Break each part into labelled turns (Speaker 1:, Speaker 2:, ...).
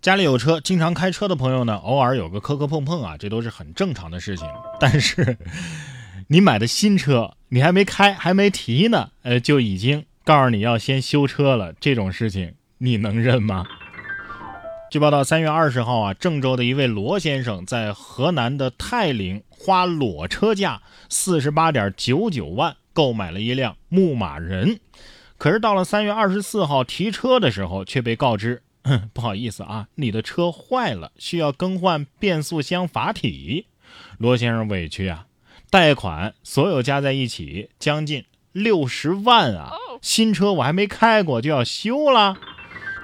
Speaker 1: 家里有车，经常开车的朋友呢，偶尔有个磕磕碰碰啊，这都是很正常的事情。但是，你买的新车，你还没开，还没提呢，呃，就已经告诉你要先修车了，这种事情你能认吗？据报道，三月二十号啊，郑州的一位罗先生在河南的泰陵花裸车价四十八点九九万购买了一辆牧马人，可是到了三月二十四号提车的时候，却被告知。不好意思啊，你的车坏了，需要更换变速箱阀体。罗先生委屈啊，贷款所有加在一起将近六十万啊！新车我还没开过就要修了。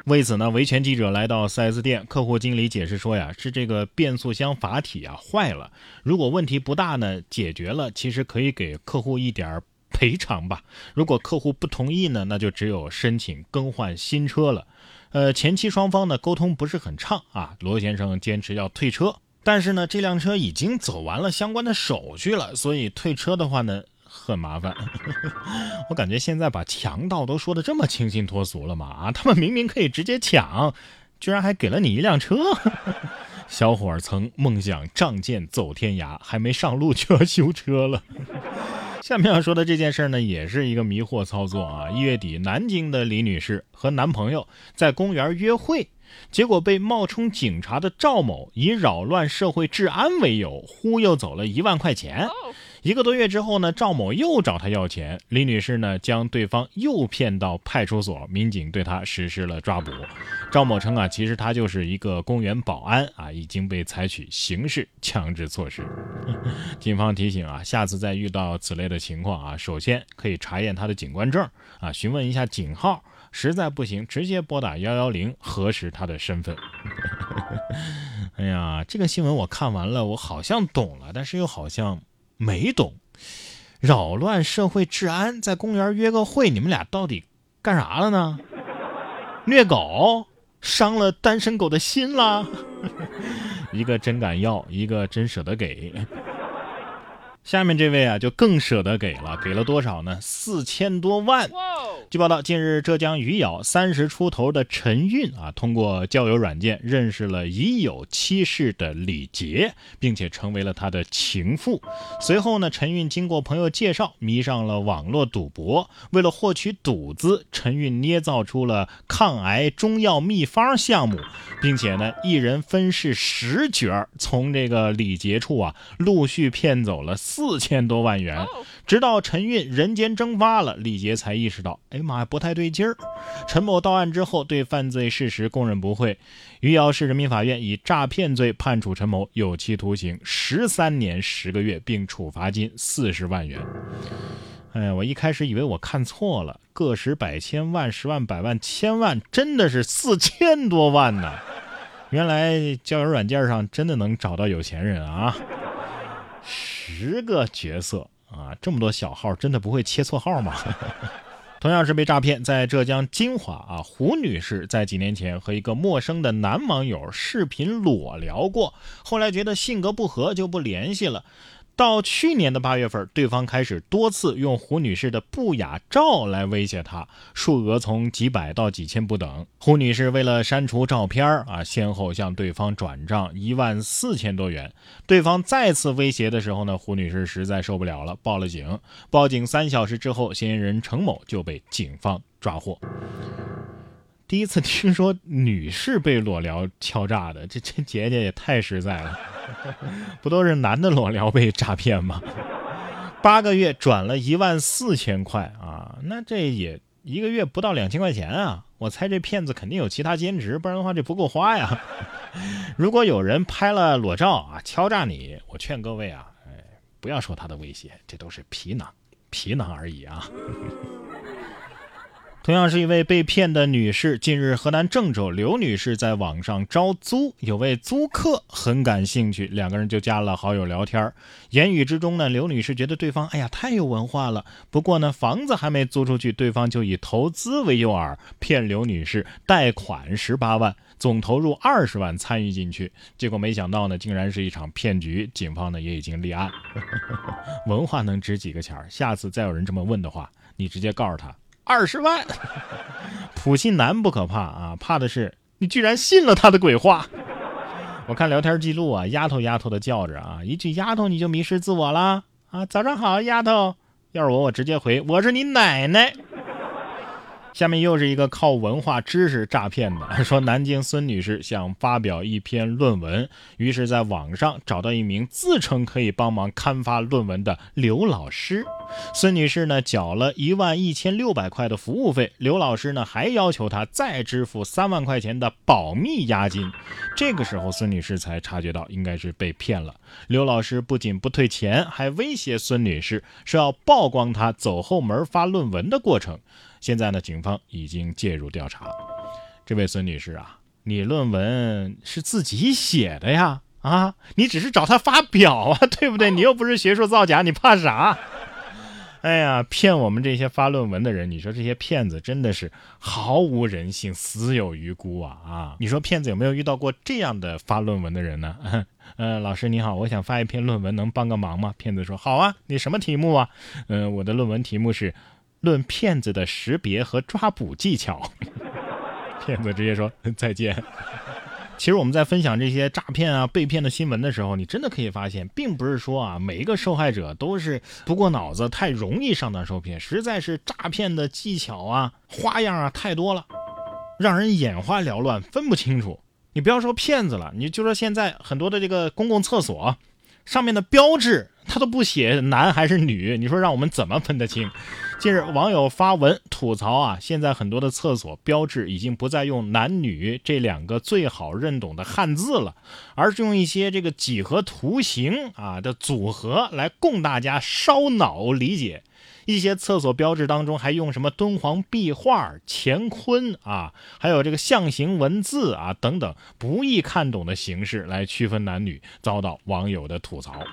Speaker 1: 为此呢，维权记者来到 4S 店，客户经理解释说呀，是这个变速箱阀体啊坏了。如果问题不大呢，解决了，其实可以给客户一点赔偿吧。如果客户不同意呢，那就只有申请更换新车了。呃，前期双方呢沟通不是很畅啊，罗先生坚持要退车，但是呢，这辆车已经走完了相关的手续了，所以退车的话呢很麻烦。我感觉现在把强盗都说的这么清新脱俗了嘛啊，他们明明可以直接抢，居然还给了你一辆车。小伙儿曾梦想仗剑走天涯，还没上路就要修车了。下面要说的这件事呢，也是一个迷惑操作啊！一月底，南京的李女士和男朋友在公园约会，结果被冒充警察的赵某以扰乱社会治安为由忽悠走了一万块钱。一个多月之后呢，赵某又找他要钱，李女士呢将对方诱骗到派出所，民警对她实施了抓捕。赵某称啊，其实他就是一个公园保安啊，已经被采取刑事强制措施。警方提醒啊，下次再遇到此类的情况啊，首先可以查验他的警官证啊，询问一下警号，实在不行直接拨打幺幺零核实他的身份。哎呀，这个新闻我看完了，我好像懂了，但是又好像。没懂，扰乱社会治安，在公园约个会，你们俩到底干啥了呢？虐狗，伤了单身狗的心啦。一个真敢要，一个真舍得给。下面这位啊，就更舍得给了，给了多少呢？四千多万。据报道，近日浙江余姚三十出头的陈韵啊，通过交友软件认识了已有妻室的李杰，并且成为了他的情妇。随后呢，陈韵经过朋友介绍，迷上了网络赌博。为了获取赌资，陈韵捏造出了抗癌中药秘方项目，并且呢，一人分饰十角，从这个李杰处啊，陆续骗走了四千多万元。直到陈韵人间蒸发了，李杰才意识到，哎妈呀，不太对劲儿。陈某到案之后，对犯罪事实供认不讳。余姚市人民法院以诈骗罪判处陈某有期徒刑十三年十个月，并处罚金四十万元。哎呀，我一开始以为我看错了，个十百千万十万百万千万，真的是四千多万呢。原来交友软件上真的能找到有钱人啊！十个角色。啊，这么多小号，真的不会切错号吗？同样是被诈骗，在浙江金华啊，胡女士在几年前和一个陌生的男网友视频裸聊过，后来觉得性格不合就不联系了。到去年的八月份，对方开始多次用胡女士的不雅照来威胁她，数额从几百到几千不等。胡女士为了删除照片啊，先后向对方转账一万四千多元。对方再次威胁的时候呢，胡女士实在受不了了，报了警。报警三小时之后，嫌疑人程某就被警方抓获。第一次听说女士被裸聊敲诈的，这这姐姐也太实在了，不都是男的裸聊被诈骗吗？八个月转了一万四千块啊，那这也一个月不到两千块钱啊！我猜这骗子肯定有其他兼职，不然的话这不够花呀。如果有人拍了裸照啊敲诈你，我劝各位啊，哎，不要受他的威胁，这都是皮囊，皮囊而已啊。同样是一位被骗的女士，近日河南郑州刘女士在网上招租，有位租客很感兴趣，两个人就加了好友聊天言语之中呢，刘女士觉得对方哎呀太有文化了。不过呢，房子还没租出去，对方就以投资为诱饵，骗刘女士贷款十八万，总投入二十万参与进去。结果没想到呢，竟然是一场骗局。警方呢也已经立案。文化能值几个钱下次再有人这么问的话，你直接告诉他。二十万，普信男不可怕啊，怕的是你居然信了他的鬼话。我看聊天记录啊，丫头丫头的叫着啊，一句丫头你就迷失自我了啊！早上好，丫头。要是我，我直接回我是你奶奶。下面又是一个靠文化知识诈骗的，说南京孙女士想发表一篇论文，于是在网上找到一名自称可以帮忙刊发论文的刘老师。孙女士呢缴了一万一千六百块的服务费，刘老师呢还要求她再支付三万块钱的保密押金。这个时候，孙女士才察觉到应该是被骗了。刘老师不仅不退钱，还威胁孙女士说要曝光她走后门发论文的过程。现在呢，警方已经介入调查。这位孙女士啊，你论文是自己写的呀？啊，你只是找他发表啊，对不对？你又不是学术造假，你怕啥？哎呀，骗我们这些发论文的人，你说这些骗子真的是毫无人性，死有余辜啊！啊，你说骗子有没有遇到过这样的发论文的人呢？呃，老师你好，我想发一篇论文，能帮个忙吗？骗子说好啊，你什么题目啊？嗯，我的论文题目是。论骗子的识别和抓捕技巧，骗子直接说再见。其实我们在分享这些诈骗啊、被骗的新闻的时候，你真的可以发现，并不是说啊每一个受害者都是不过脑子，太容易上当受骗，实在是诈骗的技巧啊、花样啊太多了，让人眼花缭乱，分不清楚。你不要说骗子了，你就说现在很多的这个公共厕所上面的标志，他都不写男还是女，你说让我们怎么分得清？近日，网友发文吐槽啊，现在很多的厕所标志已经不再用男女这两个最好认懂的汉字了，而是用一些这个几何图形啊的组合来供大家烧脑理解。一些厕所标志当中还用什么敦煌壁画、乾坤啊，还有这个象形文字啊等等不易看懂的形式来区分男女，遭到网友的吐槽。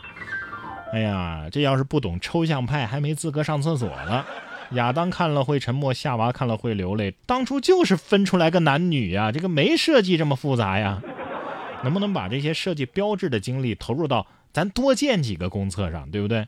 Speaker 1: 哎呀，这要是不懂抽象派，还没资格上厕所呢。亚当看了会沉默，夏娃看了会流泪。当初就是分出来个男女呀，这个没设计这么复杂呀。能不能把这些设计标志的精力投入到咱多建几个公厕上，对不对？